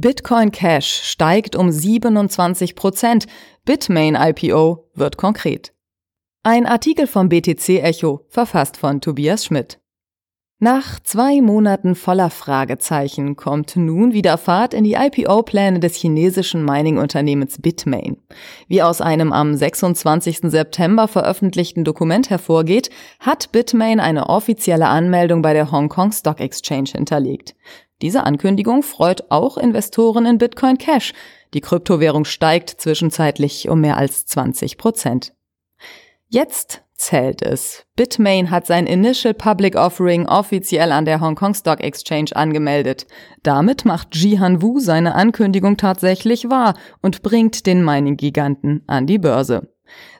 Bitcoin Cash steigt um 27 Prozent. Bitmain IPO wird konkret. Ein Artikel vom BTC Echo, verfasst von Tobias Schmidt. Nach zwei Monaten voller Fragezeichen kommt nun wieder Fahrt in die IPO-Pläne des chinesischen Mining-Unternehmens Bitmain. Wie aus einem am 26. September veröffentlichten Dokument hervorgeht, hat Bitmain eine offizielle Anmeldung bei der Hong Kong Stock Exchange hinterlegt. Diese Ankündigung freut auch Investoren in Bitcoin Cash. Die Kryptowährung steigt zwischenzeitlich um mehr als 20 Prozent. Jetzt zählt es. Bitmain hat sein Initial Public Offering offiziell an der Hong Kong Stock Exchange angemeldet. Damit macht Jihan Wu seine Ankündigung tatsächlich wahr und bringt den Mining-Giganten an die Börse.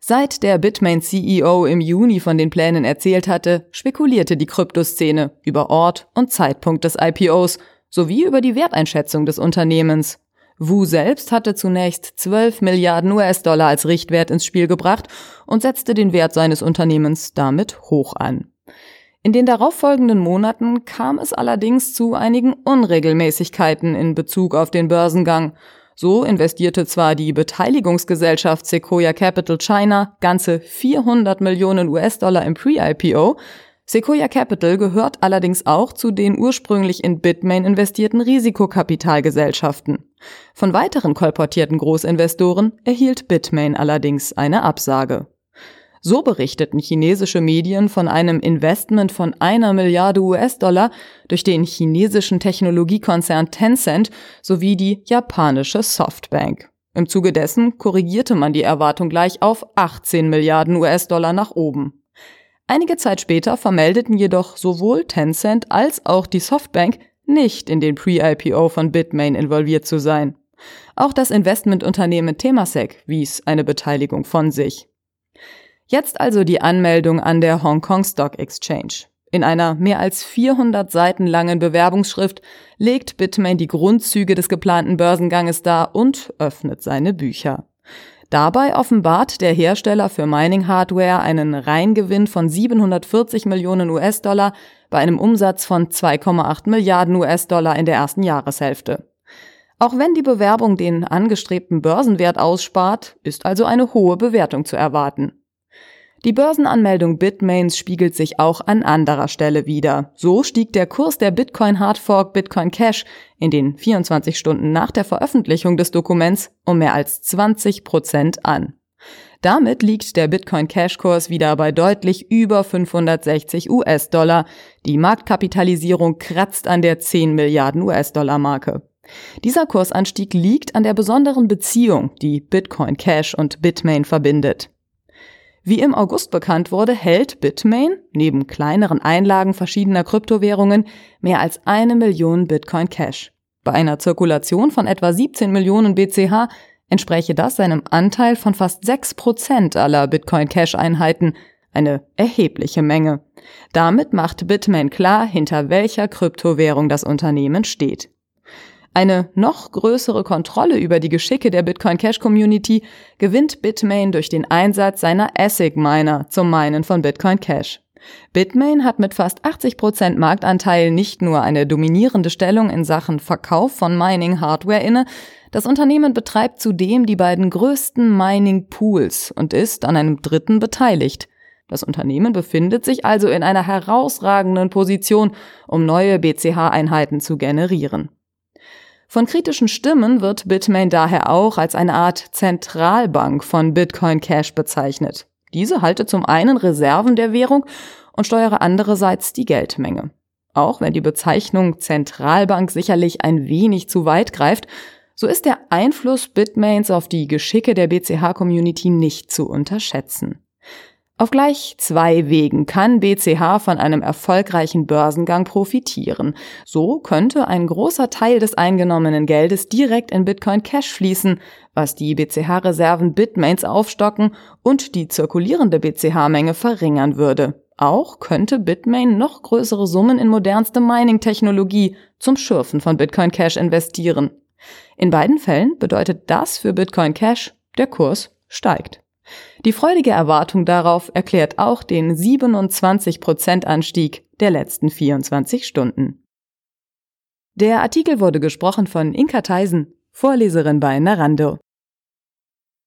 Seit der Bitmain-CEO im Juni von den Plänen erzählt hatte, spekulierte die Kryptoszene über Ort und Zeitpunkt des IPOs sowie über die Werteinschätzung des Unternehmens. Wu selbst hatte zunächst 12 Milliarden US-Dollar als Richtwert ins Spiel gebracht und setzte den Wert seines Unternehmens damit hoch an. In den darauffolgenden Monaten kam es allerdings zu einigen Unregelmäßigkeiten in Bezug auf den Börsengang. So investierte zwar die Beteiligungsgesellschaft Sequoia Capital China ganze 400 Millionen US-Dollar im Pre-IPO, Sequoia Capital gehört allerdings auch zu den ursprünglich in Bitmain investierten Risikokapitalgesellschaften. Von weiteren kolportierten Großinvestoren erhielt Bitmain allerdings eine Absage. So berichteten chinesische Medien von einem Investment von einer Milliarde US-Dollar durch den chinesischen Technologiekonzern Tencent sowie die japanische Softbank. Im Zuge dessen korrigierte man die Erwartung gleich auf 18 Milliarden US-Dollar nach oben. Einige Zeit später vermeldeten jedoch sowohl Tencent als auch die Softbank nicht in den Pre-IPO von Bitmain involviert zu sein. Auch das Investmentunternehmen Temasek wies eine Beteiligung von sich. Jetzt also die Anmeldung an der Hong Kong Stock Exchange. In einer mehr als 400 Seiten langen Bewerbungsschrift legt Bitmain die Grundzüge des geplanten Börsenganges dar und öffnet seine Bücher. Dabei offenbart der Hersteller für Mining-Hardware einen Reingewinn von 740 Millionen US-Dollar bei einem Umsatz von 2,8 Milliarden US-Dollar in der ersten Jahreshälfte. Auch wenn die Bewerbung den angestrebten Börsenwert ausspart, ist also eine hohe Bewertung zu erwarten. Die Börsenanmeldung Bitmains spiegelt sich auch an anderer Stelle wieder. So stieg der Kurs der Bitcoin Hardfork Bitcoin Cash in den 24 Stunden nach der Veröffentlichung des Dokuments um mehr als 20 Prozent an. Damit liegt der Bitcoin Cash Kurs wieder bei deutlich über 560 US-Dollar. Die Marktkapitalisierung kratzt an der 10 Milliarden US-Dollar Marke. Dieser Kursanstieg liegt an der besonderen Beziehung, die Bitcoin Cash und Bitmain verbindet. Wie im August bekannt wurde, hält Bitmain neben kleineren Einlagen verschiedener Kryptowährungen mehr als eine Million Bitcoin Cash. Bei einer Zirkulation von etwa 17 Millionen BCH entspräche das seinem Anteil von fast 6 Prozent aller Bitcoin Cash Einheiten, eine erhebliche Menge. Damit macht Bitmain klar, hinter welcher Kryptowährung das Unternehmen steht. Eine noch größere Kontrolle über die Geschicke der Bitcoin Cash Community gewinnt Bitmain durch den Einsatz seiner ASIC Miner zum Minen von Bitcoin Cash. Bitmain hat mit fast 80 Prozent Marktanteil nicht nur eine dominierende Stellung in Sachen Verkauf von Mining-Hardware inne, das Unternehmen betreibt zudem die beiden größten Mining-Pools und ist an einem dritten beteiligt. Das Unternehmen befindet sich also in einer herausragenden Position, um neue BCH-Einheiten zu generieren. Von kritischen Stimmen wird Bitmain daher auch als eine Art Zentralbank von Bitcoin Cash bezeichnet. Diese halte zum einen Reserven der Währung und steuere andererseits die Geldmenge. Auch wenn die Bezeichnung Zentralbank sicherlich ein wenig zu weit greift, so ist der Einfluss Bitmains auf die Geschicke der BCH-Community nicht zu unterschätzen. Auf gleich zwei Wegen kann BCH von einem erfolgreichen Börsengang profitieren. So könnte ein großer Teil des eingenommenen Geldes direkt in Bitcoin Cash fließen, was die BCH-Reserven Bitmains aufstocken und die zirkulierende BCH-Menge verringern würde. Auch könnte Bitmain noch größere Summen in modernste Mining-Technologie zum Schürfen von Bitcoin Cash investieren. In beiden Fällen bedeutet das für Bitcoin Cash, der Kurs steigt. Die freudige Erwartung darauf erklärt auch den 27% Anstieg der letzten 24 Stunden. Der Artikel wurde gesprochen von Inka Theisen, Vorleserin bei Narando.